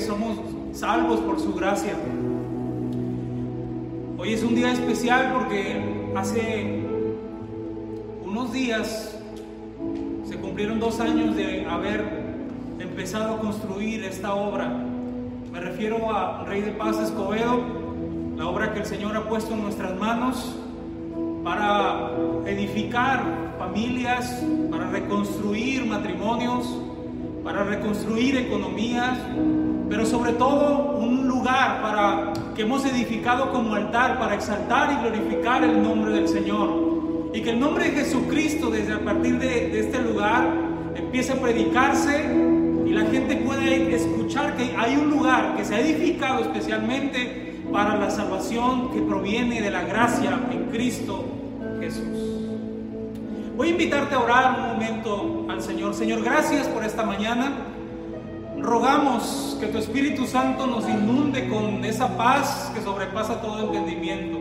somos salvos por su gracia. Hoy es un día especial porque hace unos días se cumplieron dos años de haber empezado a construir esta obra. Me refiero a Rey de Paz Escobedo, la obra que el Señor ha puesto en nuestras manos para edificar familias, para reconstruir matrimonios, para reconstruir economías, pero sobre todo un lugar para que hemos edificado como altar para exaltar y glorificar el nombre del Señor. Y que el nombre de Jesucristo desde a partir de, de este lugar empiece a predicarse y la gente puede escuchar que hay un lugar que se ha edificado especialmente para la salvación que proviene de la gracia en Cristo Jesús. Voy a invitarte a orar un momento al Señor. Señor, gracias por esta mañana. Rogamos que tu Espíritu Santo nos inunde con esa paz que sobrepasa todo entendimiento.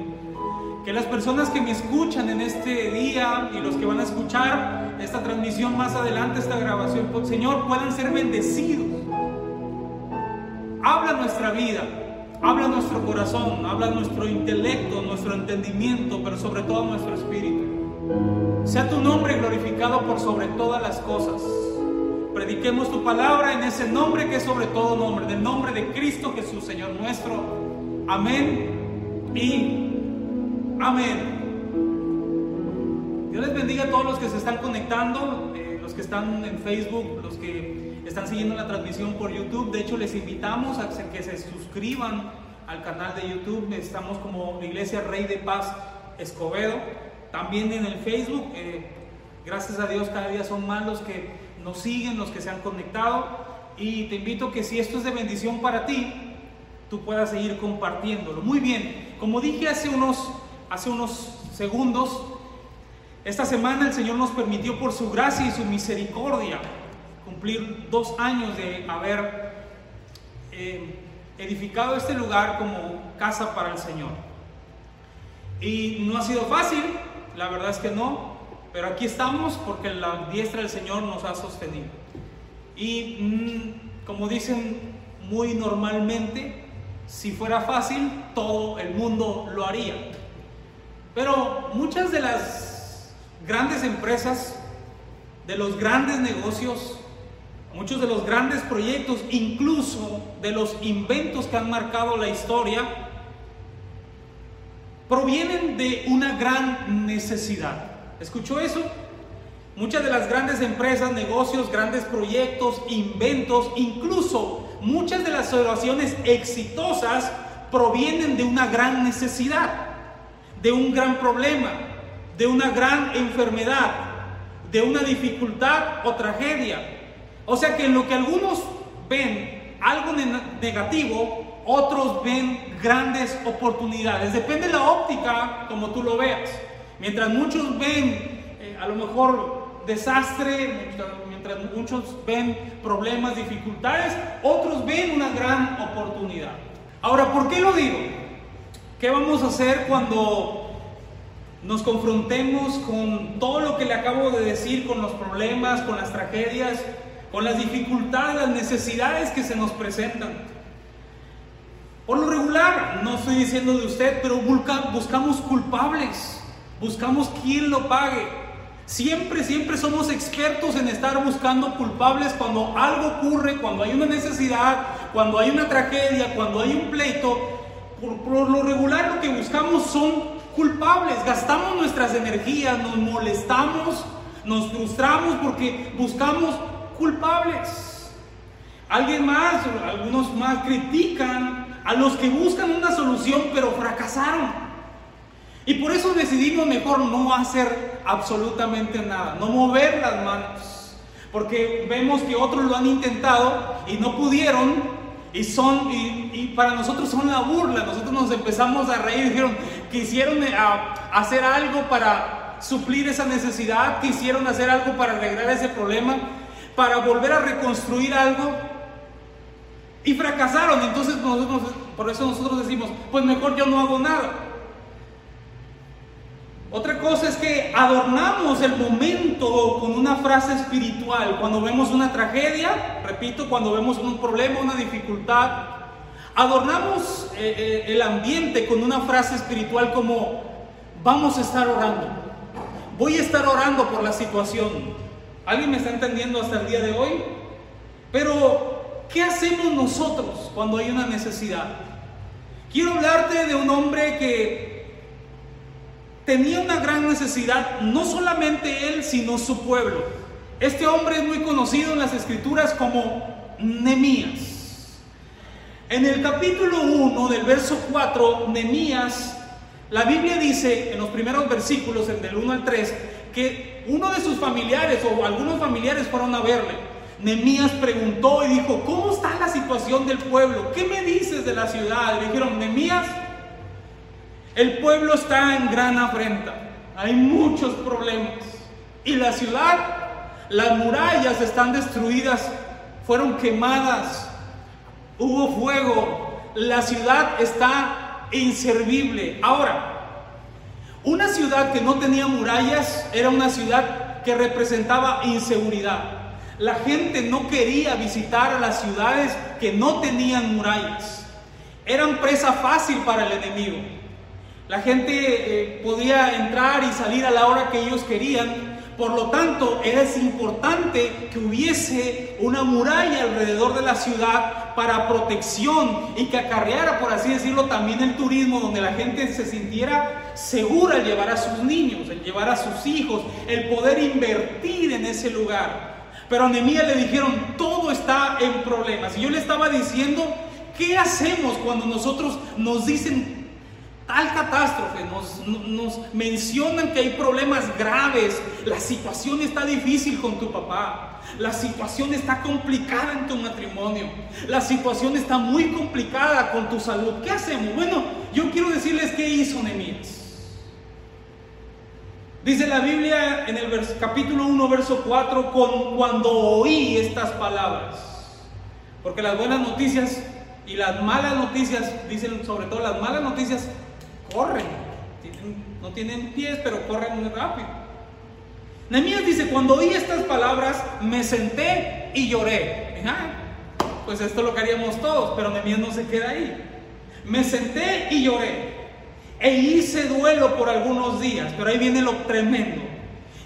Que las personas que me escuchan en este día y los que van a escuchar esta transmisión más adelante, esta grabación, pues, Señor, puedan ser bendecidos. Habla nuestra vida, habla nuestro corazón, habla nuestro intelecto, nuestro entendimiento, pero sobre todo nuestro espíritu. Sea tu nombre glorificado por sobre todas las cosas. Prediquemos tu palabra en ese nombre que es sobre todo nombre, del nombre de Cristo Jesús, Señor nuestro. Amén y amén. Dios les bendiga a todos los que se están conectando, eh, los que están en Facebook, los que están siguiendo la transmisión por YouTube. De hecho, les invitamos a que se suscriban al canal de YouTube. Estamos como Iglesia Rey de Paz Escobedo. También en el Facebook. Eh, gracias a Dios cada día son más los que nos siguen, los que se han conectado. Y te invito que si esto es de bendición para ti, tú puedas seguir compartiéndolo. Muy bien, como dije hace unos, hace unos segundos, esta semana el Señor nos permitió por su gracia y su misericordia cumplir dos años de haber eh, edificado este lugar como casa para el Señor. Y no ha sido fácil, la verdad es que no, pero aquí estamos porque la diestra del Señor nos ha sostenido. Y mm, como dicen muy normalmente, si fuera fácil, todo el mundo lo haría. Pero muchas de las grandes empresas, de los grandes negocios, muchos de los grandes proyectos, incluso de los inventos que han marcado la historia, provienen de una gran necesidad. ¿Escuchó eso? Muchas de las grandes empresas, negocios, grandes proyectos, inventos, incluso muchas de las oraciones exitosas provienen de una gran necesidad, de un gran problema, de una gran enfermedad, de una dificultad o tragedia. O sea que en lo que algunos ven algo negativo, otros ven grandes oportunidades. Depende de la óptica como tú lo veas. Mientras muchos ven eh, a lo mejor desastre, mientras muchos ven problemas, dificultades, otros ven una gran oportunidad. Ahora, ¿por qué lo digo? ¿Qué vamos a hacer cuando nos confrontemos con todo lo que le acabo de decir, con los problemas, con las tragedias, con las dificultades, las necesidades que se nos presentan. Por lo regular, no estoy diciendo de usted, pero buscamos culpables, buscamos quien lo pague. Siempre, siempre somos expertos en estar buscando culpables cuando algo ocurre, cuando hay una necesidad, cuando hay una tragedia, cuando hay un pleito. Por, por lo regular lo que buscamos son culpables, gastamos nuestras energías, nos molestamos, nos frustramos porque buscamos culpables. Alguien más, algunos más critican a los que buscan una solución pero fracasaron. Y por eso decidimos mejor no hacer absolutamente nada, no mover las manos. Porque vemos que otros lo han intentado y no pudieron y son, y, para nosotros son la burla. Nosotros nos empezamos a reír. Dijeron, quisieron eh, hacer algo para suplir esa necesidad, quisieron hacer algo para arreglar ese problema, para volver a reconstruir algo. Y fracasaron, entonces nosotros, por eso nosotros decimos, pues mejor yo no hago nada. Otra cosa es que adornamos el momento con una frase espiritual. Cuando vemos una tragedia, repito, cuando vemos un problema, una dificultad, adornamos eh, eh, el ambiente con una frase espiritual como, vamos a estar orando. Voy a estar orando por la situación. ¿Alguien me está entendiendo hasta el día de hoy? Pero, ¿qué hacemos nosotros cuando hay una necesidad? Quiero hablarte de un hombre que tenía una gran necesidad, no solamente él, sino su pueblo. Este hombre es muy conocido en las escrituras como Nemías. En el capítulo 1 del verso 4, Nemías, la Biblia dice en los primeros versículos, del 1 al 3, que uno de sus familiares o algunos familiares fueron a verle. Nemías preguntó y dijo, ¿cómo está la situación del pueblo? ¿Qué me dices de la ciudad? Le dijeron, Nemías, el pueblo está en gran afrenta. Hay muchos problemas. Y la ciudad, las murallas están destruidas, fueron quemadas, hubo fuego, la ciudad está inservible. Ahora, una ciudad que no tenía murallas era una ciudad que representaba inseguridad. La gente no quería visitar a las ciudades que no tenían murallas. Eran presa fácil para el enemigo. La gente eh, podía entrar y salir a la hora que ellos querían. Por lo tanto, era importante que hubiese una muralla alrededor de la ciudad para protección y que acarreara, por así decirlo, también el turismo, donde la gente se sintiera segura al llevar a sus niños, al llevar a sus hijos, el poder invertir en ese lugar. Pero a Nehemías le dijeron, todo está en problemas. Y yo le estaba diciendo, ¿qué hacemos cuando nosotros nos dicen tal catástrofe, nos, mencionan que hay problemas graves, la situación está difícil con tu papá, la situación está complicada en tu matrimonio, la situación está muy complicada con tu salud. ¿Qué hacemos? Bueno, yo quiero decirles qué hizo Nehemías. Dice la Biblia en el capítulo 1, verso 4, con, cuando oí estas palabras, porque las buenas noticias y las malas noticias, dicen sobre todo las malas noticias, corren. no tienen pies, pero corren muy rápido. Nehemías dice, cuando oí estas palabras, me senté y lloré. pues esto es lo que haríamos todos, pero Nehemías no se queda ahí. Me senté y lloré. E hice duelo por algunos días, pero ahí viene lo tremendo.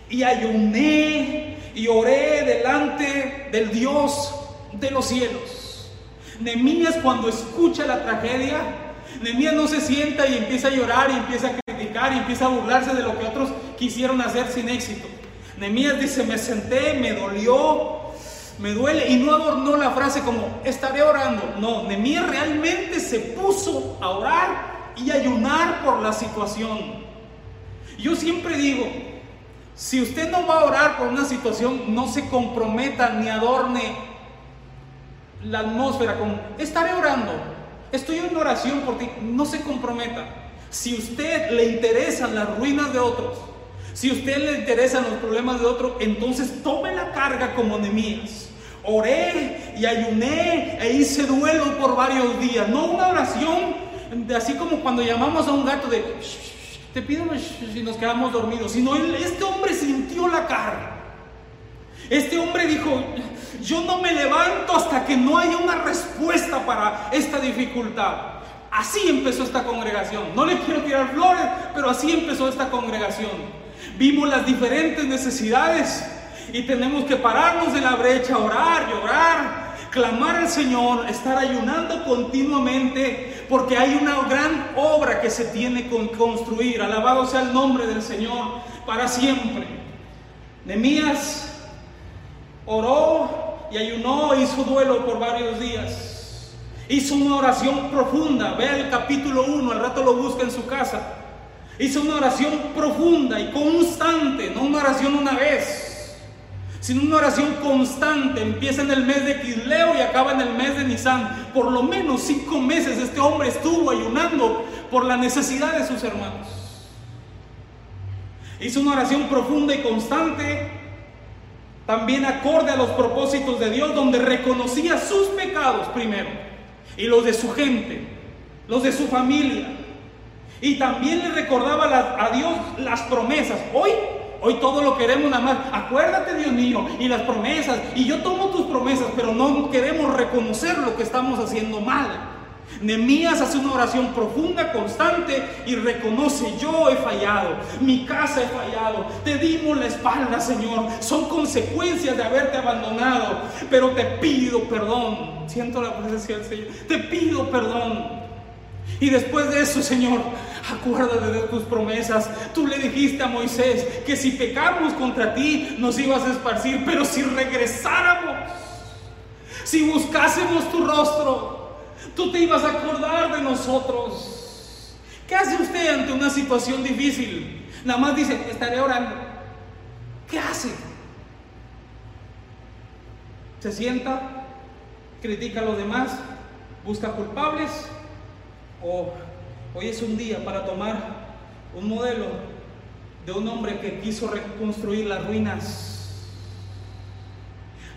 Y ayuné y oré delante del Dios de los cielos. Nehemías cuando escucha la tragedia, Nehemías no se sienta y empieza a llorar y empieza a criticar y empieza a burlarse de lo que otros quisieron hacer sin éxito. Nehemías dice, me senté, me dolió, me duele y no adornó la frase como estaré orando. No, Nehemías realmente se puso a orar y ayunar por la situación. Yo siempre digo, si usted no va a orar por una situación, no se comprometa ni adorne la atmósfera con estaré orando. Estoy en oración por ti. No se comprometa. Si usted le interesan las ruinas de otros, si usted le interesan los problemas de otros, entonces tome la carga como Nemías. Oré y ayuné e hice duelo por varios días. No una oración de así como cuando llamamos a un gato de te pido si nos quedamos dormidos, sino este hombre sintió la carga. Este hombre dijo, yo no me levanto hasta que no haya una respuesta para esta dificultad. Así empezó esta congregación. No le quiero tirar flores, pero así empezó esta congregación. Vimos las diferentes necesidades y tenemos que pararnos de la brecha, orar, llorar, clamar al Señor, estar ayunando continuamente, porque hay una gran obra que se tiene que construir. Alabado sea el nombre del Señor para siempre. Nemías oró y ayunó, hizo duelo por varios días. Hizo una oración profunda. Vea el capítulo 1, al rato lo busca en su casa. Hizo una oración profunda y constante, no una oración una vez, sino una oración constante. Empieza en el mes de Quisleo y acaba en el mes de Nisan. Por lo menos cinco meses este hombre estuvo ayunando por la necesidad de sus hermanos. Hizo una oración profunda y constante también acorde a los propósitos de Dios, donde reconocía sus pecados primero. y los de su gente, los de su familia. Y también le recordaba a Dios las promesas. Hoy, hoy todo lo queremos nada más. Acuérdate, Dios mío, y las promesas. Y yo tomo tus promesas, pero no queremos reconocer lo que estamos haciendo mal. Nemías hace una oración profunda, constante y reconoce, yo he fallado, mi casa he fallado, te dimos la espalda, Señor, son consecuencias de haberte abandonado, pero te pido perdón. Siento la presencia del Señor, te pido perdón. Y después de eso, Señor, acuérdate de tus promesas. Tú le dijiste a Moisés que si pecamos contra ti nos ibas a esparcir, pero si regresáramos, si buscásemos tu rostro, tú te ibas a acordar de nosotros. ¿Qué hace usted ante una situación difícil? Nada más dice, estaré orando. ¿Qué hace? Se sienta, critica a los demás, busca culpables o hoy es un día para tomar un modelo de un hombre que quiso reconstruir las ruinas.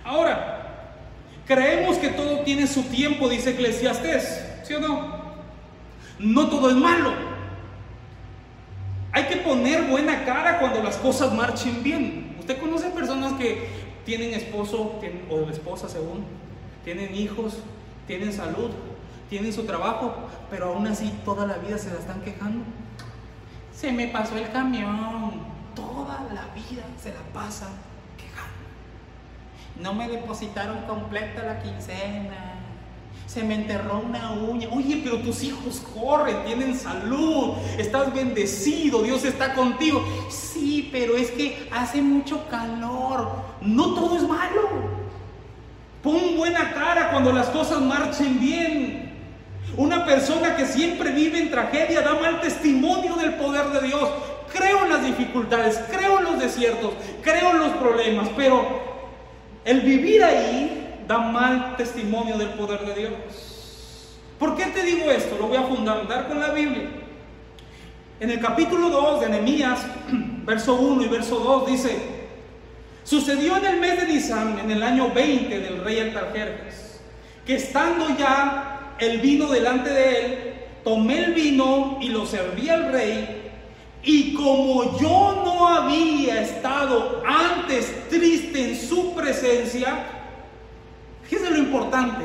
Ahora, creemos que todo tiene su tiempo, dice Eclesiastés, ¿sí o no? No todo es malo. Hay que poner buena cara cuando las cosas marchen bien. Usted conoce personas que tienen esposo o esposa según, tienen hijos, tienen salud, tienen su trabajo, pero aún así toda la vida se la están quejando. Se me pasó el camión, toda la vida se la pasa quejando. No me depositaron completa la quincena. Se me enterró una uña. Oye, pero tus hijos corren, tienen salud, estás bendecido, Dios está contigo. Sí, pero es que hace mucho calor. No todo es malo. Pon buena cara cuando las cosas marchen bien. Una persona que siempre vive en tragedia da mal testimonio del poder de Dios. Creo en las dificultades, creo en los desiertos, creo en los problemas, pero el vivir ahí da mal testimonio del poder de Dios. ¿Por qué te digo esto? Lo voy a fundamentar con la Biblia. En el capítulo 2 de Nehemías, verso 1 y verso 2 dice, sucedió en el mes de Nisan, en el año 20 del rey Artajerjes, que estando ya el vino delante de él, tomé el vino y lo serví al rey, y como yo no había estado antes triste en su presencia, fíjese lo importante,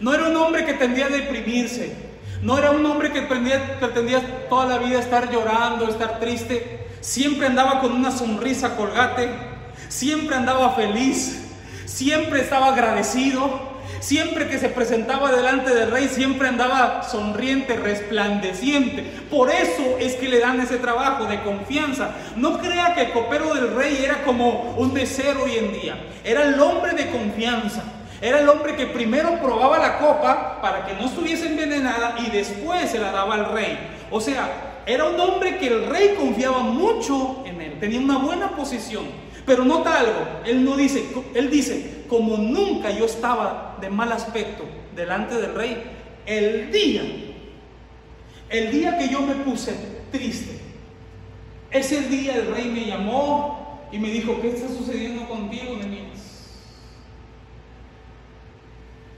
no era un hombre que tendía a deprimirse, no era un hombre que tendía, que tendía toda la vida estar llorando, estar triste, siempre andaba con una sonrisa colgate, siempre andaba feliz, siempre estaba agradecido, Siempre que se presentaba delante del rey, siempre andaba sonriente, resplandeciente. Por eso es que le dan ese trabajo de confianza. No crea que el copero del rey era como un mesero hoy en día. Era el hombre de confianza. Era el hombre que primero probaba la copa para que no estuviese envenenada y después se la daba al rey. O sea, era un hombre que el rey confiaba mucho en él. Tenía una buena posición. Pero nota algo, él no dice, él dice, como nunca yo estaba de mal aspecto delante del rey, el día, el día que yo me puse triste, ese día el rey me llamó y me dijo, ¿qué está sucediendo contigo, Nemías?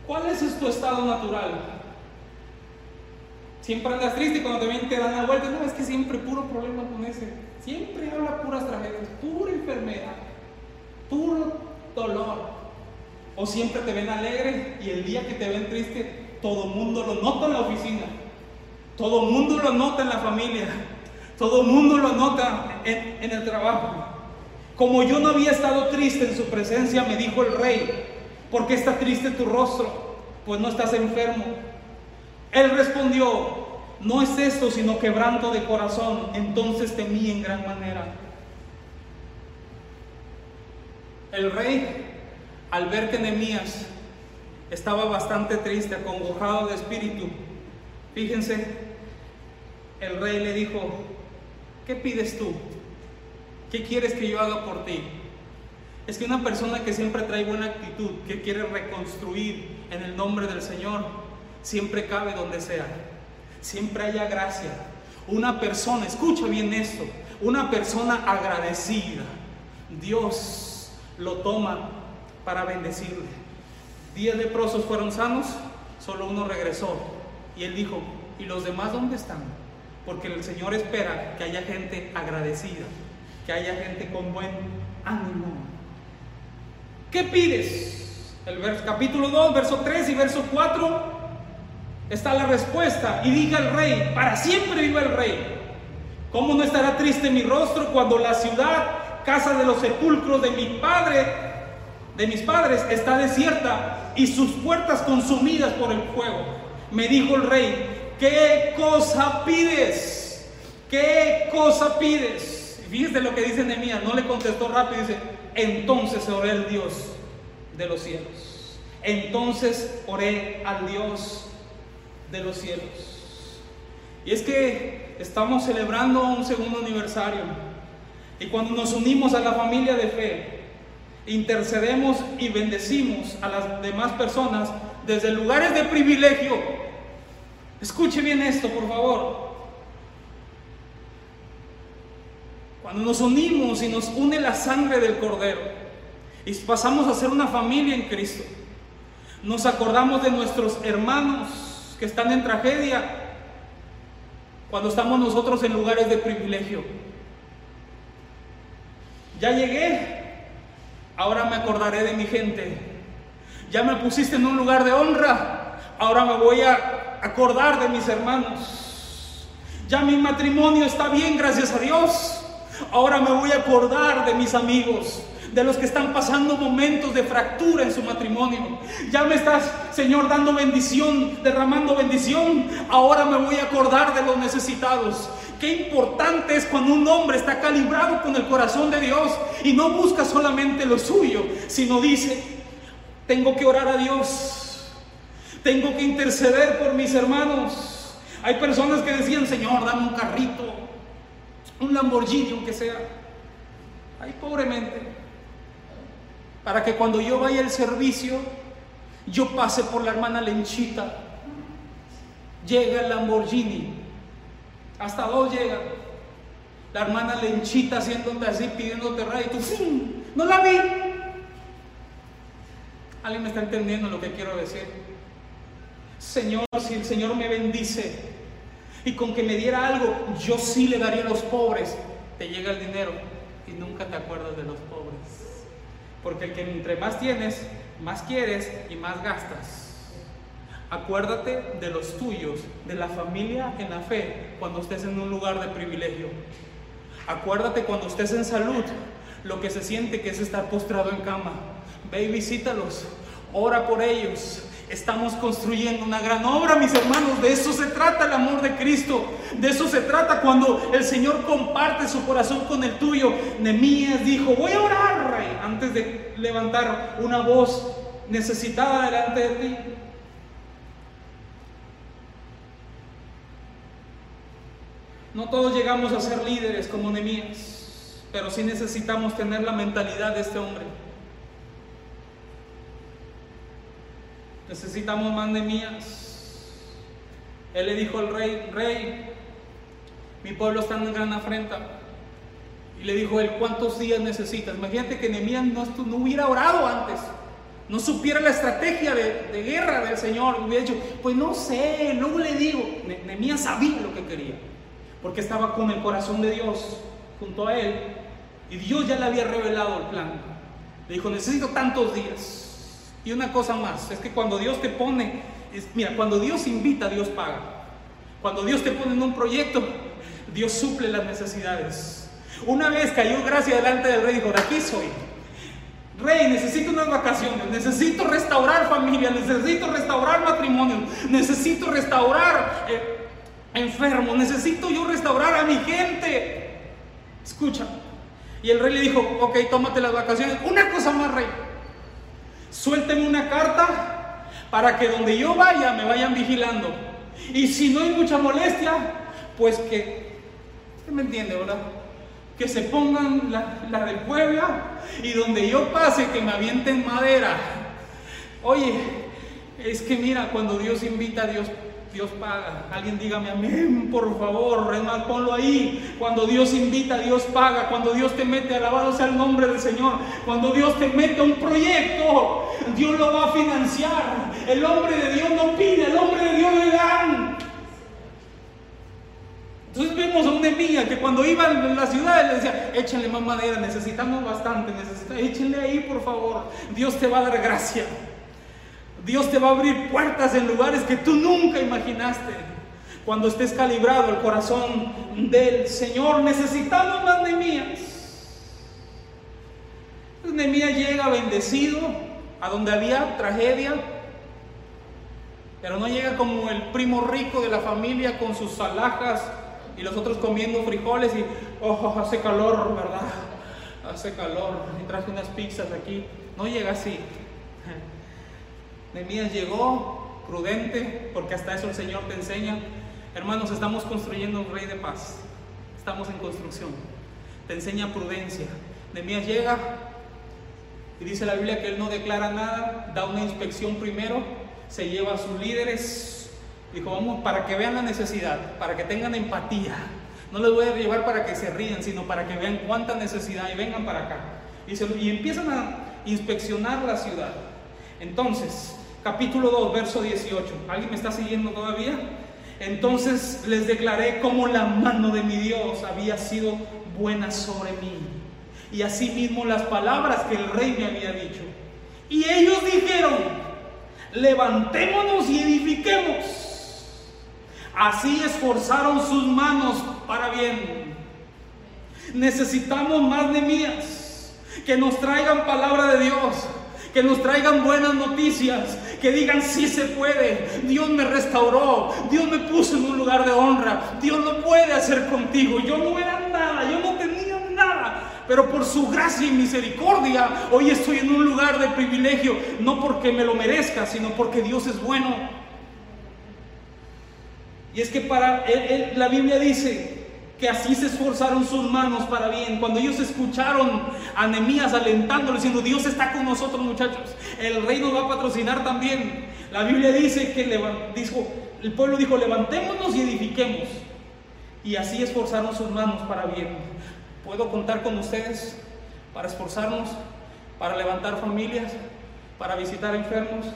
¿Cuál es tu estado natural? Siempre andas triste cuando te ven te dan la vuelta, no, es que siempre puro problema con ese. Siempre habla puras tragedias, pura enfermedad, puro dolor. O siempre te ven alegre y el día que te ven triste, todo el mundo lo nota en la oficina, todo el mundo lo nota en la familia, todo el mundo lo nota en, en el trabajo. Como yo no había estado triste en su presencia, me dijo el rey, ¿por qué está triste tu rostro? Pues no estás enfermo. Él respondió, no es esto, sino quebranto de corazón. Entonces temí en gran manera. El rey, al ver que Nehemías estaba bastante triste, acongojado de espíritu, fíjense, el rey le dijo, ¿qué pides tú? ¿Qué quieres que yo haga por ti? Es que una persona que siempre trae buena actitud, que quiere reconstruir en el nombre del Señor, siempre cabe donde sea siempre haya gracia. Una persona, escucha bien esto, una persona agradecida, Dios lo toma para bendecirle. Diez leprosos fueron sanos, solo uno regresó. Y él dijo, ¿y los demás dónde están? Porque el Señor espera que haya gente agradecida, que haya gente con buen ánimo. ¿Qué pides? El capítulo 2, verso 3 y verso 4 está la respuesta. Y diga el rey, para siempre viva el rey. ¿Cómo no estará triste mi rostro cuando la ciudad, casa de los sepulcros de mi padre, de mis padres, está desierta y sus puertas consumidas por el fuego? Me dijo el rey, ¿qué cosa pides? ¿Qué cosa pides? Y fíjese lo que dice Nehemías, no le contestó rápido, dice, entonces oré al Dios de los cielos. Entonces oré al Dios de los cielos. Y es que estamos celebrando un segundo aniversario. Y cuando nos unimos a la familia de fe, intercedemos y bendecimos a las demás personas desde lugares de privilegio. Escuche bien esto, por favor. Cuando nos unimos y nos une la sangre del Cordero y pasamos a ser una familia en Cristo, nos acordamos de nuestros hermanos que están en tragedia cuando estamos nosotros en lugares de privilegio. Ya llegué, ahora me acordaré de mi gente. Ya me pusiste en un lugar de honra, ahora me voy a acordar de mis hermanos. Ya mi matrimonio está bien, gracias a Dios. Ahora me voy a acordar de mis amigos de los que están pasando momentos de fractura en su matrimonio. Ya me estás, Señor, dando bendición, derramando bendición. Ahora me voy a acordar de los necesitados. Qué importante es cuando un hombre está calibrado con el corazón de Dios y no busca solamente lo suyo, sino dice, tengo que orar a Dios, tengo que interceder por mis hermanos. Hay personas que decían, Señor, dame un carrito, un Lamborghini, aunque sea. Ay, pobremente para que cuando yo vaya al servicio, yo pase por la hermana Lenchita. Llega el Lamborghini, hasta dos llega. La hermana Lenchita haciéndote así, pidiéndote radio, y tú. ¡No la vi! ¿Alguien me está entendiendo lo que quiero decir? Señor, si el Señor me bendice y con que me diera algo, yo sí le daría a los pobres. Te llega el dinero y nunca te acuerdas de los pobres. Porque el que entre más tienes, más quieres y más gastas. Acuérdate de los tuyos, de la familia en la fe, cuando estés en un lugar de privilegio. Acuérdate cuando estés en salud, lo que se siente que es estar postrado en cama. Ve y visítalos, ora por ellos, Estamos construyendo una gran obra, mis hermanos. De eso se trata el amor de Cristo. De eso se trata cuando el Señor comparte su corazón con el tuyo. Nemías dijo, voy a orar, rey, antes de levantar una voz necesitada delante de ti. No todos llegamos a ser líderes como Nemías, pero sí necesitamos tener la mentalidad de este hombre. Necesitamos más mías. Él le dijo al rey, rey, mi pueblo está en gran afrenta. Y le dijo él, ¿cuántos días necesitas? Imagínate que Nehemías no, no hubiera orado antes, no supiera la estrategia de, guerra del Señor. Hubiera dicho, pues no sé, luego le digo. Nehemías sabía lo que quería, porque estaba con el corazón de Dios junto a él. Y Dios ya le había revelado el plan. Le dijo, necesito tantos días. Y una cosa más, es que cuando Dios te pone, mira, cuando Dios invita, Dios paga. Cuando Dios te pone en un proyecto, Dios suple las necesidades. Una vez cayó gracia delante del rey dijo, aquí soy. Rey, necesito unas vacaciones, necesito restaurar familia, necesito restaurar matrimonio, necesito restaurar eh, enfermos, necesito yo restaurar a mi gente. Escucha. Y el rey le dijo, ok, tómate las vacaciones. Una cosa más, rey suélteme una carta para que donde yo vaya me vayan vigilando. Y si no hay mucha molestia, pues que, usted me entiende, ¿verdad? Que se pongan la, la del Puebla y donde yo pase que me avienten madera. Oye, es que mira, cuando Dios invita a Dios Dios paga. Alguien dígame amén, por favor. Es más, ponlo ahí. Cuando Dios invita, Dios paga. Cuando Dios te mete, alabado sea el nombre del Señor. Cuando Dios te mete a un proyecto, Dios lo va a financiar. El hombre de Dios no pide, el hombre de Dios le dan. Entonces vemos a un Nehemías que cuando iba a la ciudad le decía, échenle más madera, necesitamos bastante, necesitamos, échenle ahí por favor, Dios te va a dar gracia. Dios te va a abrir puertas en lugares que tú nunca imaginaste. Cuando estés calibrado el corazón del Señor, necesitamos más Nehemías. Nehemías llega bendecido a donde había tragedia, pero no llega como el primo rico de la familia con sus alhajas y los otros comiendo frijoles y, oh, hace calor, ¿verdad? Hace calor. Y traje unas pizzas aquí. No llega así. Nehemías llegó prudente, porque hasta eso el Señor te enseña. Hermanos, estamos construyendo un rey de paz. Estamos en construcción. Te enseña prudencia. Nehemías llega y dice la Biblia que él no declara nada, da una inspección primero, se lleva a sus líderes, Dijo, vamos, para que vean la necesidad, para que tengan empatía. No les voy a llevar para que se rían, sino para que vean cuánta necesidad y vengan para acá. Y, y empiezan a inspeccionar la ciudad. Entonces, capítulo 2, verso 18. ¿Alguien me está siguiendo todavía? Entonces les declaré cómo la mano de mi Dios había sido buena sobre mí. Y asimismo las palabras que el rey me había dicho. Y ellos dijeron, levantémonos y edifiquemos Así esforzaron sus manos para bien. Necesitamos más de mías que nos traigan palabra de Dios, que nos traigan buenas noticias, que digan sí se puede, Dios me restauró, Dios me puso en un lugar de honra, Dios lo puede hacer contigo. Yo no era nada, yo no tenía nada, pero por su gracia y misericordia hoy estoy en un lugar de privilegio, no porque me lo merezca, sino porque Dios es bueno. Y es que para la Biblia dice que así se esforzaron sus manos para bien. Cuando ellos escucharon a Nehemías alentándolo diciendo, Dios está con nosotros muchachos, el rey nos va a patrocinar también. La Biblia dice que dijo, el pueblo dijo, levantémonos y edifiquemos. Y así esforzaron sus manos para bien. ¿Puedo contar con ustedes para esforzarnos, para levantar familias, para visitar enfermos?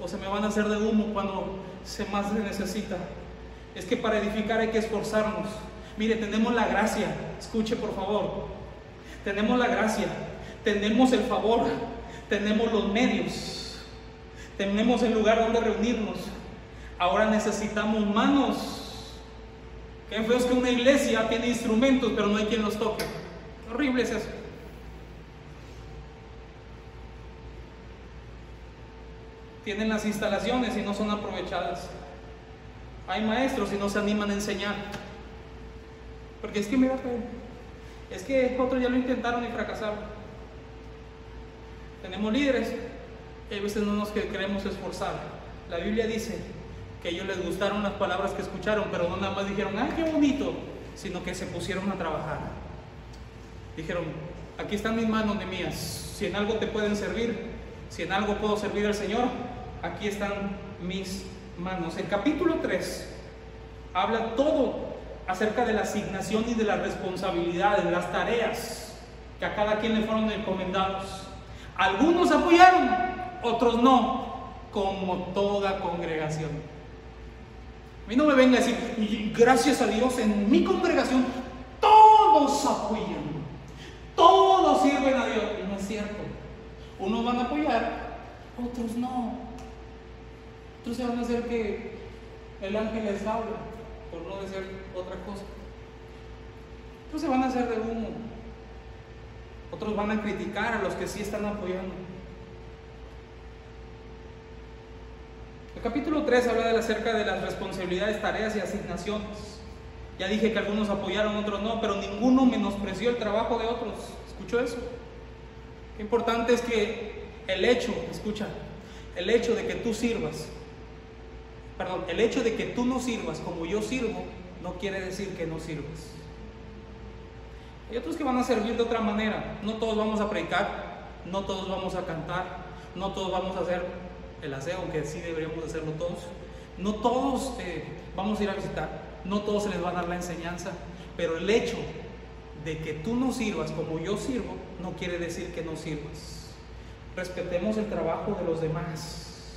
¿O se me van a hacer de humo cuando se más se necesita. Es que para edificar hay que esforzarnos. Mire, tenemos la gracia. Escuche por favor. Tenemos la gracia. Tenemos el favor. Tenemos los medios. Tenemos el lugar donde reunirnos. Ahora necesitamos manos. Qué feo es que una iglesia tiene instrumentos, pero no hay quien los toque. Horrible es eso. tienen las instalaciones y no son aprovechadas. Hay maestros y no se animan a enseñar. Porque es que mira, es que otros ya lo intentaron y fracasaron. Tenemos líderes y a veces no nos queremos esforzar. La Biblia dice que ellos les gustaron las palabras que escucharon, pero no nada más dijeron, ay, qué bonito, sino que se pusieron a trabajar. Dijeron, aquí están mis manos de mías, si en algo te pueden servir, si en algo puedo servir al Señor, aquí están mis manos. El capítulo 3 habla todo acerca de la asignación y de las responsabilidades, las tareas que a cada quien le fueron encomendados. Algunos apoyaron, otros no, como toda congregación. A mí no me venga a decir, gracias a Dios, en mi congregación todos apoyan, todos sirven a Dios. No es cierto. Unos van a apoyar, otros no. Entonces se van a hacer que el ángel les habla, por no decir otra cosa. Entonces se van a hacer de humo. Otros van a criticar a los que sí están apoyando. El capítulo 3 habla acerca de las responsabilidades, tareas y asignaciones. Ya dije que algunos apoyaron, otros no, pero ninguno menospreció el trabajo de otros. ¿Escuchó eso? Qué importante es que el hecho, escucha, el hecho de que tú sirvas perdón, el hecho de que tú no sirvas como yo sirvo, no quiere decir que no sirvas. Hay otros que van a servir de otra manera. No todos vamos a predicar, no todos vamos a cantar, no todos vamos a hacer el aseo, aunque sí deberíamos hacerlo todos. No todos eh, vamos a ir a visitar, no todos se les va a dar la enseñanza, pero el hecho de que tú no sirvas como yo sirvo, no quiere decir que no sirvas. respetemos el trabajo de los demás,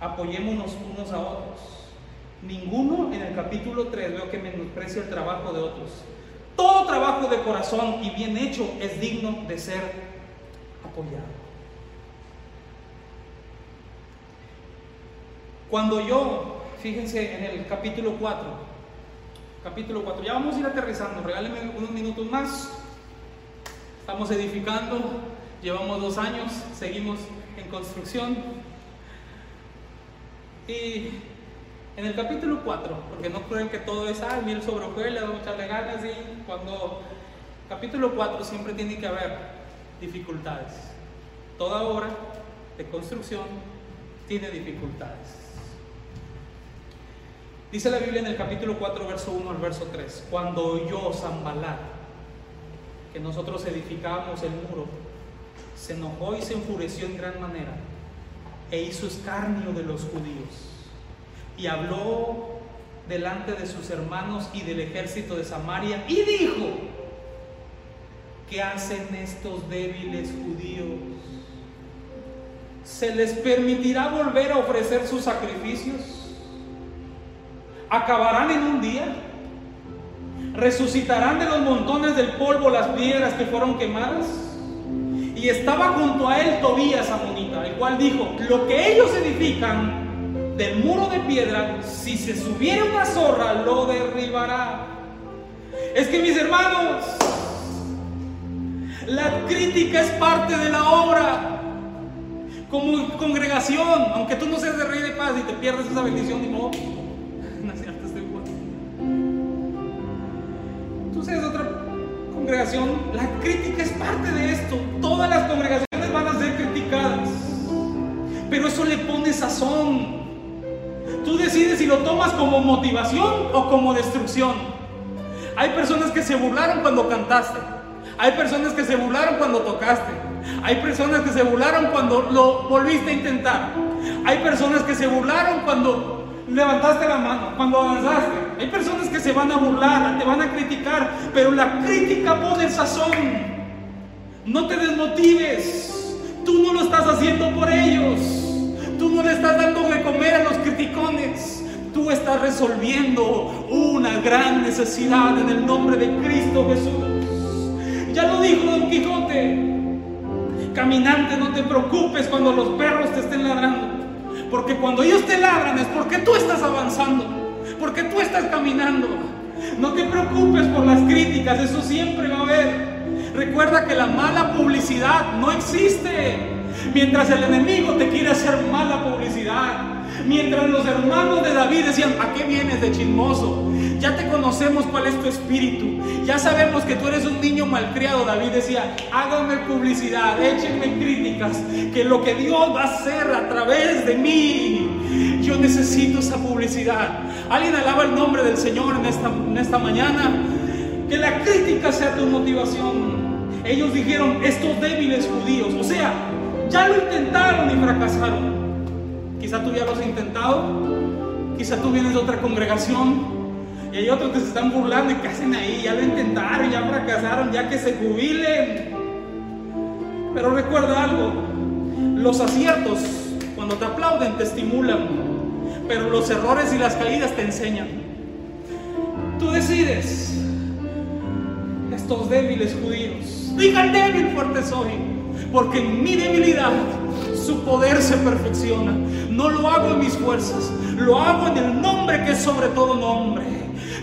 apoyémonos unos a otros. Ninguno en el capítulo 3 veo que menosprecie el trabajo de otros. Todo trabajo de corazón y bien hecho es digno de ser apoyado. Cuando yo, fíjense en el capítulo 4, capítulo 4, ya vamos a ir aterrizando, regálenme unos minutos más. Estamos edificando, llevamos dos años, seguimos en construcción. Y en el capítulo 4, porque no creen que todo es, ah, miel sobre hojuelas, vamos a echarle ganas, y cuando capítulo 4 siempre tiene que haber dificultades. Toda obra de construcción tiene dificultades. Dice la Biblia en el capítulo 4, verso 1 al verso 3, cuando oyó Zambalat que nosotros edificábamos el muro, se enojó y se enfureció en gran manera e hizo escarnio de los judíos y habló delante de sus hermanos y del ejército de Samaria y dijo, ¿qué hacen estos débiles judíos? ¿Se les permitirá volver a ofrecer sus sacrificios? ¿Acabarán en un día? ¿Resucitarán de los montones del polvo las piedras que fueron quemadas? Y estaba junto a él Tobías Amonita, el cual dijo, lo que ellos edifican del muro de piedra, si se subiera una zorra, lo derribará. Es que mis hermanos, la crítica es parte de la obra. Como congregación, aunque tú no seas de rey de paz y te pierdes esa bendición, no, no es cierto, estoy Tú seas otra congregación, la crítica es parte de esto. Todas las congregaciones van a ser criticadas, pero eso le pone sazón. Tú decides si lo tomas como motivación o como destrucción. Hay personas que se burlaron cuando cantaste. Hay personas que se burlaron cuando tocaste. Hay personas que se burlaron cuando lo volviste a intentar. Hay personas que se burlaron cuando levantaste la mano, cuando avanzaste. Hay personas que se van a burlar, te van a criticar, pero la crítica pone el sazón. No te desmotives. Tú no lo estás haciendo por ellos. Tú no le estás dando de comer a los criticones. Tú estás resolviendo una gran necesidad en el nombre de Cristo Jesús. Ya lo dijo Don Quijote. Caminante, no te preocupes cuando los perros te estén ladrando. Porque cuando ellos te ladran es porque tú estás avanzando. Porque tú estás caminando. No te preocupes por las críticas, eso siempre va a haber. Recuerda que la mala publicidad no existe. Mientras el enemigo te quiere hacer mala publicidad. Mientras los hermanos de David decían, ¿a qué vienes de chismoso? Ya te conocemos cuál es tu espíritu. Ya sabemos que tú eres un niño malcriado. David decía, háganme publicidad, échenme críticas, que lo que Dios va a hacer a través de mí, yo necesito esa publicidad. Alguien alaba el nombre del Señor en esta, en esta mañana. Que la crítica sea tu motivación. Ellos dijeron, estos débiles judíos, o sea, ya lo intentaron y fracasaron. Quizá tú ya lo has intentado. Quizá tú vienes de otra congregación. Y hay otros que se están burlando y que hacen ahí. Ya lo intentaron, ya fracasaron, ya que se jubilen. Pero recuerda algo. Los aciertos, cuando te aplauden, te estimulan. Pero los errores y las caídas te enseñan. Tú decides. Estos débiles judíos. Diga débil, fuerte soy porque en mi debilidad su poder se perfecciona. No lo hago en mis fuerzas, lo hago en el nombre que es sobre todo nombre.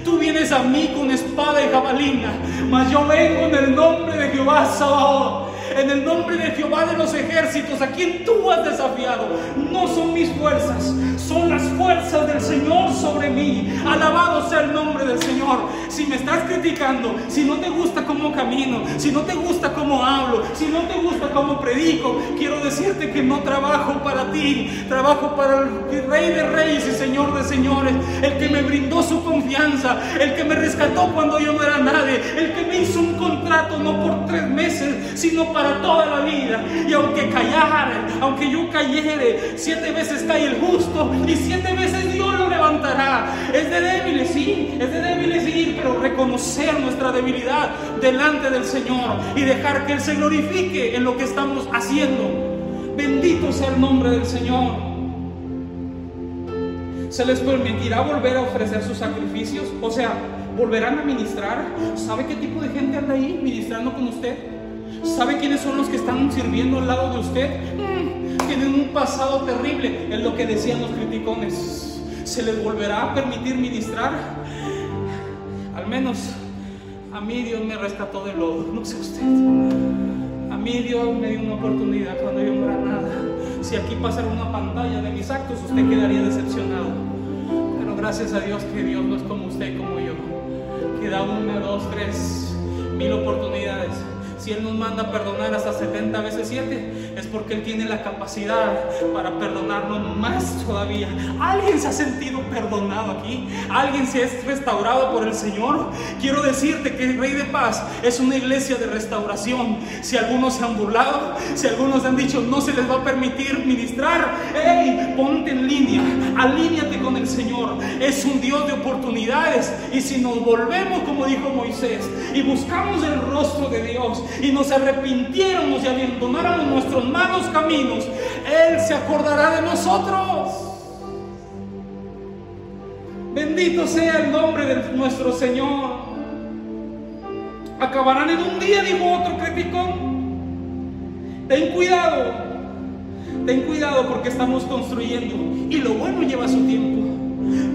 Tú vienes a mí con espada y jabalina, mas yo vengo en el nombre de Jehová Sabaoth en el nombre de Jehová de los ejércitos, a quien tú has desafiado. No son mis fuerzas, son las fuerzas del Señor sobre mí. Alabado sea el nombre del Señor. Si me estás criticando, si no te gusta cómo camino, si no te gusta cómo hablo, si no te gusta cómo predico, quiero decirte que no trabajo para ti, trabajo para el Rey de Reyes y Señor de Señores, el que me brindó su confianza, el que me rescató cuando yo no era nadie, el que me hizo un contrato no por tres meses, sino para toda la vida. Y aunque callara, aunque yo cayere, siete veces cae el justo y siete veces Dios lo levantará. Es de débiles, sí, es de débiles, sí, pero reconocer nuestra debilidad delante del Señor y dejar que Él se glorifique en lo que estamos haciendo. Bendito sea el nombre del Señor. ¿Se les permitirá volver a ofrecer sus sacrificios? O sea, ¿volverán a ministrar? ¿Sabe qué tipo de gente anda ahí ministrando con usted? ¿Sabe quiénes son los que están sirviendo al lado de usted? Mm, tienen un pasado terrible, es lo que decían los criticones. ¿Se les volverá a permitir ministrar? Al menos a mí Dios me rescató del lodo, no sé usted. A mí Dios me dio una oportunidad cuando yo no era nada. Si aquí pasara una pantalla de mis actos, usted quedaría decepcionado. Pero gracias a Dios que Dios no es como usted como yo, que da una, dos, tres, mil oportunidades si Él nos manda perdonar hasta 70 veces 7, es porque Él tiene la capacidad para perdonarnos más todavía. ¿Alguien se ha sentido perdonado aquí? ¿Alguien se ha restaurado por el Señor? Quiero decirte que el Rey de Paz es una iglesia de restauración. Si algunos se han burlado, si algunos han dicho no se les va a permitir ministrar, ¡hey! Ponte en línea, alíñate con el Señor. Es un Dios de oportunidades. Y si nos volvemos, como dijo Moisés, y buscamos el rostro de Dios, y nos arrepintiéramos y abandonáramos nuestros malos caminos, Él se acordará de nosotros. Bendito sea el nombre de nuestro Señor. Acabarán en un día, dijo otro criticón. Ten cuidado, ten cuidado porque estamos construyendo y lo bueno lleva su tiempo.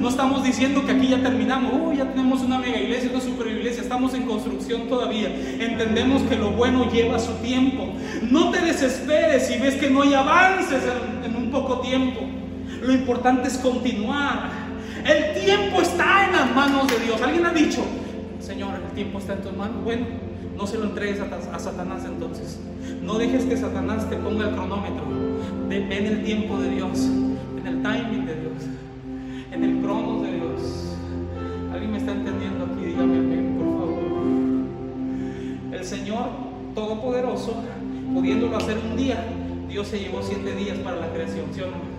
No estamos diciendo que aquí ya terminamos, oh, ya tenemos una mega iglesia, una super iglesia, estamos en construcción todavía. Entendemos que lo bueno lleva su tiempo. No te desesperes si ves que no hay avances en, un poco tiempo. Lo importante es continuar. El tiempo está en las manos de Dios. Alguien ha dicho, Señor, el tiempo está en tus manos. Bueno, no se lo entregues a, a Satanás entonces. No dejes que Satanás te ponga el cronómetro. Ven el tiempo de Dios, en el timing de Dios en el cronos de Dios. ¿Alguien me está entendiendo aquí? Dígame amén, por favor. El Señor Todopoderoso, pudiéndolo hacer un día, Dios se llevó siete días para la creación, ¿sí o no?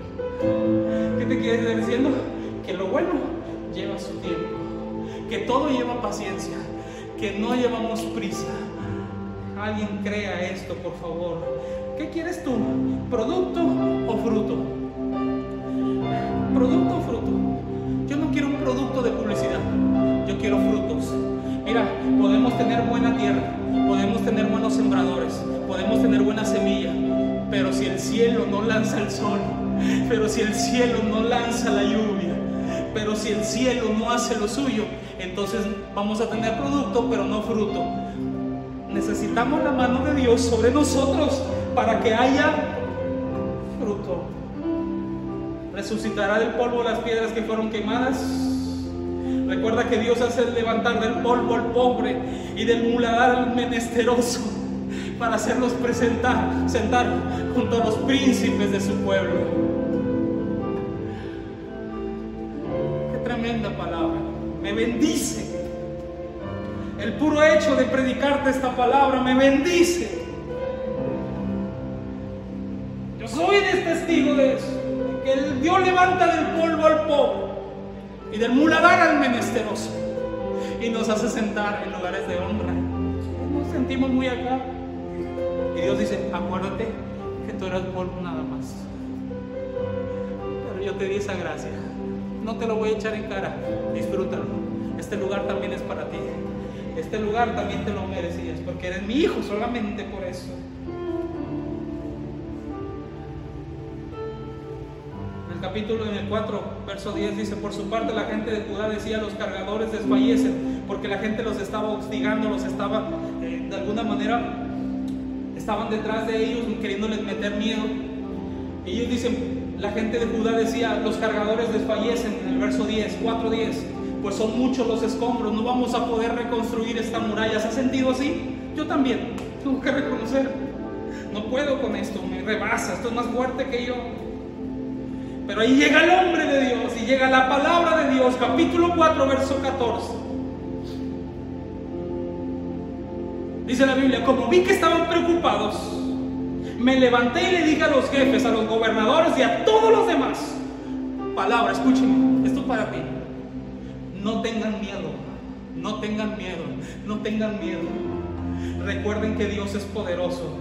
¿Qué te quiere decir diciendo? Que lo bueno lleva su tiempo, que todo lleva paciencia, que no llevamos prisa. Alguien crea esto, por favor. ¿Qué quieres tú? ¿Producto o fruto? ¿Producto o fruto? Producto de publicidad, yo quiero frutos. Mira, podemos tener buena tierra, podemos tener buenos sembradores, podemos tener buena semilla, pero si el cielo no lanza el sol, pero si el cielo no lanza la lluvia, pero si el cielo no hace lo suyo, entonces vamos a tener producto, pero no fruto. Necesitamos la mano de Dios sobre nosotros para que haya fruto resucitará del polvo las piedras que fueron quemadas. Recuerda que Dios hace levantar del polvo al pobre y del muladar al menesteroso para hacerlos presentar, sentar junto a los príncipes de su pueblo. Qué tremenda palabra. Me bendice. El puro hecho de predicarte esta palabra me bendice. Yo soy testigo de eso que Dios levanta del polvo al pobre y del muladar al menesteroso y nos hace sentar en lugares de honra. Nos sentimos muy acá. Y Dios dice, acuérdate que tú eras polvo nada más. Pero yo te di esa gracia. No te lo voy a echar en cara. Disfrútalo. Este lugar también es para ti. Este lugar también te lo merecías porque eres mi hijo solamente por eso. Capítulo en el 4, verso 10 dice, por su parte la gente de Judá decía, los cargadores desfallecen, porque la gente los estaba hostigando, los estaba, eh, de alguna manera, estaban detrás de ellos queriéndoles meter miedo. Ellos dicen, la gente de Judá decía, los cargadores desfallecen, en el verso 10, 4, 10, pues son muchos los escombros, no vamos a poder reconstruir esta muralla. ¿Se ha sentido así? Yo también, tengo que reconocer. no puedo con esto, me rebasa, esto es más fuerte que yo. Pero ahí llega el hombre de Dios y llega la palabra de Dios, capítulo 4, verso 14. Dice la Biblia, como vi que estaban preocupados, me levanté y le dije a los jefes, a los gobernadores y a todos los demás, palabra, escuchen, esto para ti, no tengan miedo, no tengan miedo, no tengan miedo. Recuerden que Dios es poderoso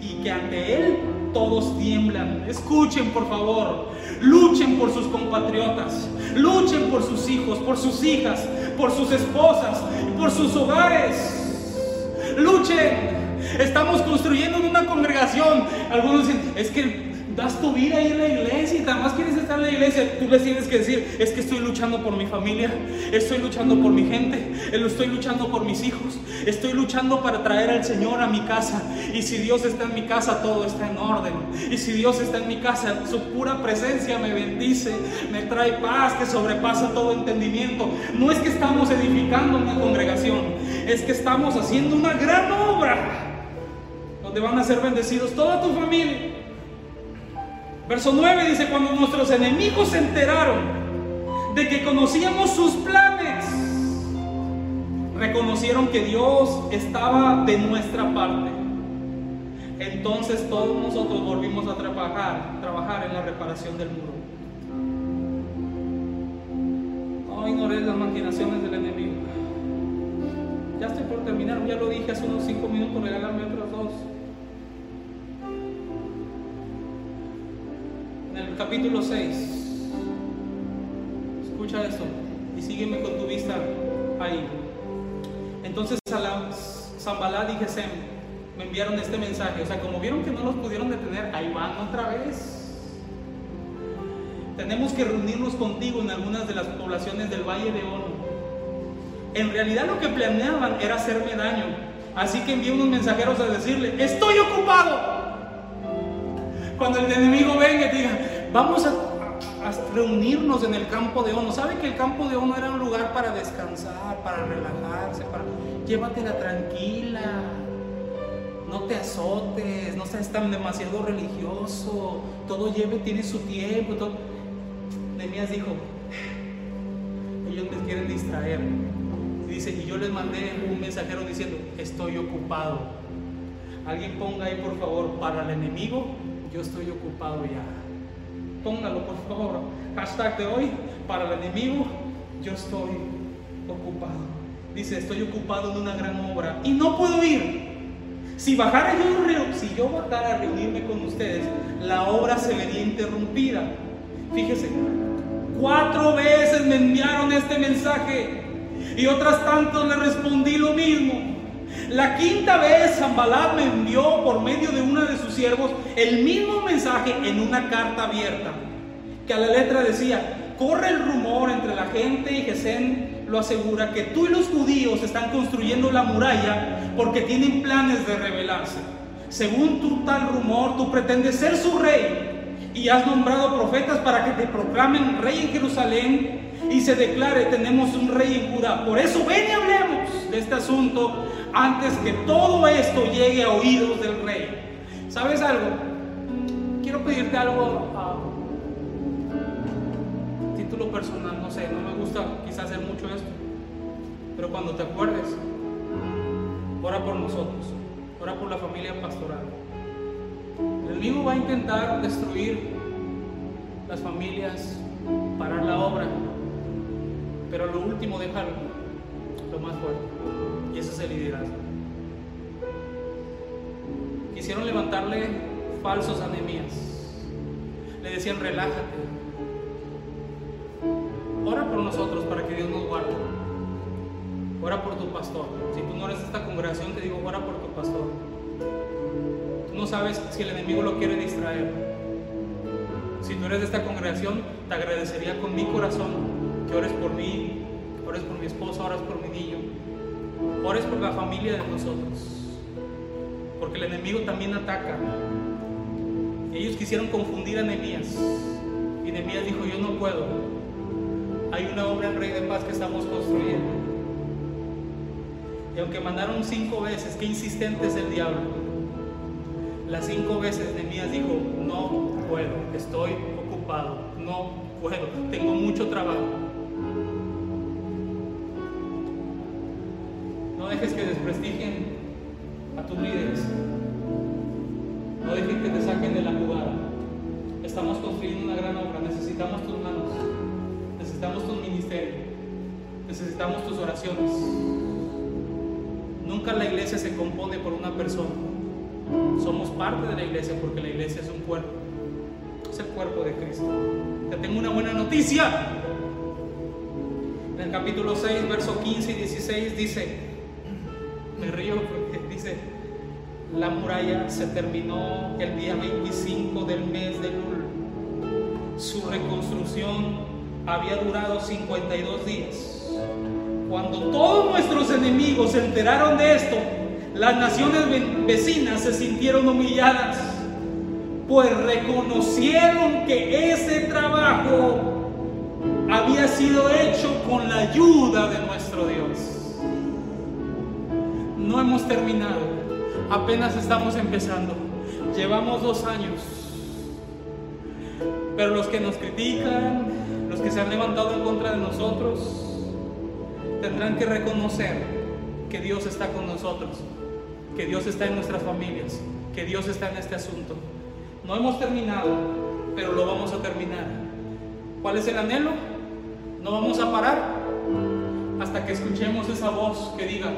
y que ante Él todos tiemblan. Escuchen por favor, luchen por sus compatriotas, luchen por sus hijos, por sus hijas, por sus esposas, por sus hogares. Luchen. Estamos construyendo una congregación. Algunos dicen, es que das tu vida ahí en la iglesia y además quieres estar en la iglesia, tú les tienes que decir, es que estoy luchando por mi familia, estoy luchando por mi gente, estoy luchando por mis hijos, estoy luchando para traer al Señor a mi casa. Y si Dios está en mi casa, todo está en orden. Y si Dios está en mi casa, su pura presencia me bendice, me trae paz que sobrepasa todo entendimiento. No es que estamos edificando una congregación, es que estamos haciendo una gran obra donde van a ser bendecidos toda tu familia Verso 9 dice, cuando nuestros enemigos se enteraron de que conocíamos sus planes, reconocieron que Dios estaba de nuestra parte. Entonces todos nosotros volvimos a trabajar, trabajar en la reparación del muro. No ignores las maquinaciones del enemigo. Ya estoy por terminar, ya lo dije hace unos 5 minutos, regálame otros dos. Capítulo 6. Escucha esto y sígueme con tu vista ahí. Entonces Zambalá y Gesem me enviaron este mensaje. O sea, como vieron que no los pudieron detener, ahí van otra vez. Tenemos que reunirnos contigo en algunas de las poblaciones del Valle de Ono. En realidad lo que planeaban era hacerme daño. Así que envié unos mensajeros a decirle, estoy ocupado. Cuando el enemigo venga y diga, Vamos a, reunirnos en el campo de Ono. ¿Sabe que el campo de Ono era un lugar para descansar, para relajarse, para llévatela tranquila? No te azotes, no seas tan demasiado religioso. Todo lleve, tiene su tiempo. Todo. Nemías dijo, ellos me quieren distraer. Y dice, y yo les mandé un mensajero diciendo, estoy ocupado. Alguien ponga ahí por favor, para el enemigo, yo estoy ocupado ya póngalo por favor. Hashtag de hoy, para el enemigo, yo estoy ocupado. Dice, estoy ocupado en una gran obra y no puedo ir. Si bajara yo, si yo bajara a reunirme con ustedes, la obra se vería interrumpida. Fíjese, cuatro veces me enviaron este mensaje y otras tantas le respondí lo mismo. La quinta vez Zambalat me envió por medio de uno de sus siervos el mismo mensaje en una carta abierta, que a la letra decía, corre el rumor entre la gente y Gesén lo asegura que tú y los judíos están construyendo la muralla porque tienen planes de rebelarse. Según tu tal rumor, tú pretendes ser su rey y has nombrado profetas para que te proclamen rey en Jerusalén y se declare tenemos un rey en Judá. Por eso ven y hablemos este asunto antes que todo esto llegue a oídos del rey. ¿Sabes algo? Quiero pedirte algo a título personal, no sé, no me gusta quizás hacer mucho esto, pero cuando te acuerdes, ora por nosotros, ora por la familia pastoral. El enemigo va a intentar destruir las familias, parar la obra, pero lo último déjalo, más fuerte. Y ese es el liderazgo. Quisieron levantarle falsos anemías. Le decían, relájate. Ora por nosotros para que Dios nos guarde. Ora por tu pastor. Si tú no eres de esta congregación, te digo, ora por tu pastor. Tú no sabes si el enemigo lo quiere distraer. Si tú eres de esta congregación, te agradecería con mi corazón que ores por mí, ores por mi esposa, ores por mi niño, ores por la familia de nosotros. Porque el enemigo también ataca. Ellos quisieron confundir a Nehemías. Y Nehemías dijo, yo no puedo. Hay una obra en Rey de Paz que estamos construyendo. Y aunque mandaron cinco veces, qué insistente es el diablo. Las cinco veces Nehemías dijo, no puedo, estoy ocupado, no puedo, tengo mucho trabajo. No dejes que desprestigien a tus líderes. No dejes que te saquen de la jugada. Estamos construyendo una gran obra, necesitamos tus manos, necesitamos tu ministerio, necesitamos tus oraciones. Nunca la iglesia se compone por una persona. Somos parte de la iglesia porque la iglesia es un cuerpo. Es el cuerpo de Cristo. Te tengo una buena noticia. En el capítulo 6, verso 15 y 16 dice, me río porque dice, la muralla se terminó el día 25 del mes de Lul. Su reconstrucción había durado 52 días. Cuando todos nuestros enemigos se enteraron de esto, las naciones vecinas se sintieron humilladas, pues reconocieron que ese trabajo había sido hecho con la ayuda de nuestro Dios. No hemos terminado, apenas estamos empezando, llevamos dos años, pero los que nos critican, los que se han levantado en contra de nosotros, tendrán que reconocer que Dios está con nosotros, que Dios está en nuestras familias, que Dios está en este asunto. No hemos terminado, pero lo vamos a terminar. ¿Cuál es el anhelo? No vamos a parar hasta que escuchemos esa voz que diga,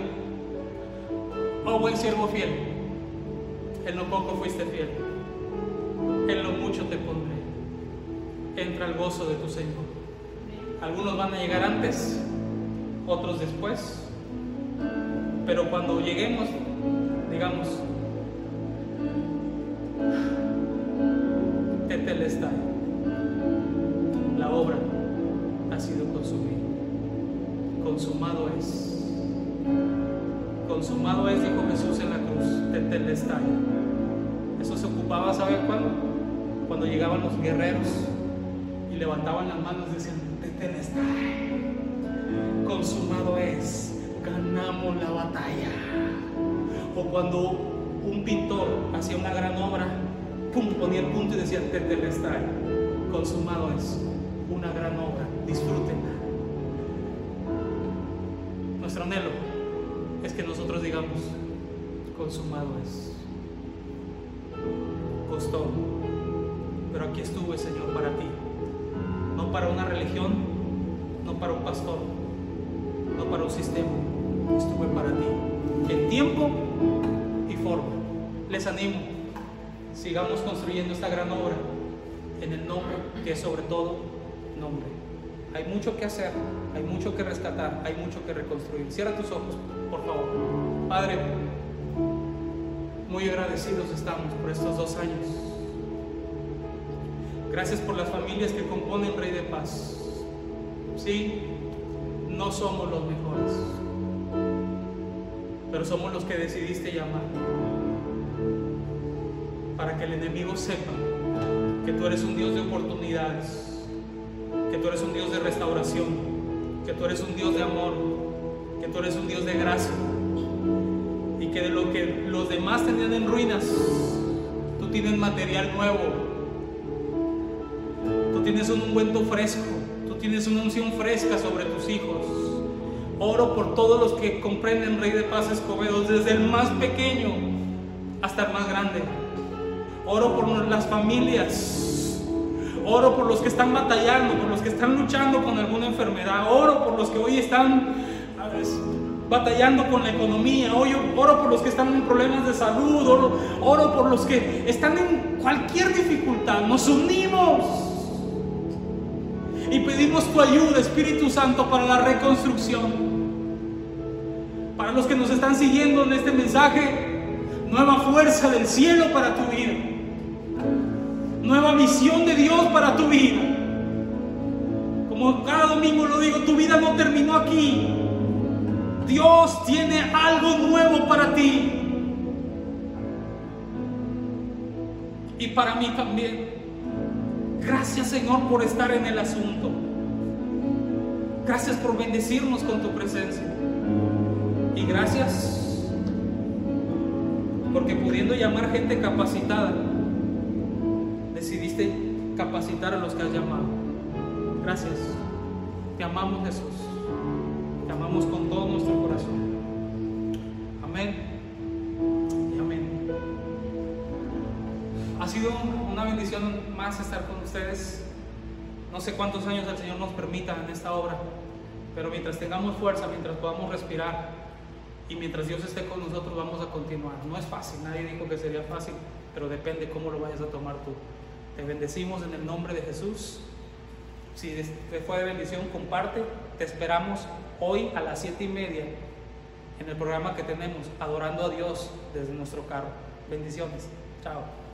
oh buen siervo fiel, en lo poco fuiste fiel, en lo mucho te pondré, entra al gozo de tu Señor. Algunos van a llegar antes, otros después. Pero cuando lleguemos, digamos, Tetelestai, la Consumado es, dijo Jesús en la cruz, Tetelestai. Eso se ocupaba, ¿sabe cuándo? Cuando llegaban los guerreros y levantaban las manos y decían, Tetelestai consumado es, ganamos la batalla. O cuando un pintor hacía una gran obra, pum, ponía el punto y decía, Tetelestai, consumado es, una gran obra, disfrútenla. Nuestro anhelo es que nosotros digamos, consumado es. Costó, pero aquí estuve, Señor, para ti. No para una religión, no para un pastor, no para un sistema, estuve para ti, en tiempo y forma. Les animo, sigamos construyendo esta gran obra en el nombre que es sobre todo nombre. Hay mucho que hacer, hay mucho que rescatar, hay mucho que reconstruir. Cierra tus ojos, por favor. Padre, muy agradecidos estamos por estos dos años. Gracias por las familias que componen Rey de Paz. Sí, no somos los mejores, pero somos los que decidiste llamar para que el enemigo sepa que tú eres un Dios de oportunidades, que tú eres un Dios de restauración, que tú eres un Dios de amor, tú eres un Dios de gracia y que de lo que los demás tenían en ruinas, tú tienes material nuevo, tú tienes un ungüento fresco tienes una unción fresca sobre tus hijos. Oro por todos los que comprenden Rey de Paz Escobedo, desde el más pequeño hasta el más grande. Oro por las familias. Oro por los que están batallando, por los que están luchando con alguna enfermedad. Oro por los que hoy están batallando con la economía. Oro, por los que están en problemas de salud. Oro, oro por los que están en cualquier dificultad. Nos unimos y pedimos tu ayuda, Espíritu Santo, para la reconstrucción. Para los que nos están siguiendo en este mensaje, nueva fuerza del cielo para tu vida. Nueva visión de Dios para tu vida. Como cada domingo lo digo, tu vida no terminó aquí. Dios tiene algo nuevo para ti. Y para mí también. Gracias Señor por estar en el asunto. Gracias por bendecirnos con tu presencia. Y gracias Porque pudiendo llamar gente capacitada, decidiste capacitar a los que has llamado. Gracias. Te amamos Jesús. Amamos con todo nuestro corazón. Amén. Y amén. Ha sido una bendición más estar con ustedes. No sé cuántos años el Señor nos permita en esta obra, pero mientras tengamos fuerza, mientras podamos respirar y mientras Dios esté con nosotros, vamos a continuar. No es fácil, nadie dijo que sería fácil, pero depende cómo lo vayas a tomar tú. Te bendecimos en el nombre de Jesús. Si te fue de bendición, comparte. Te esperamos hoy a las siete y media en el programa que tenemos, Adorando a Dios desde nuestro carro. Bendiciones. Chao.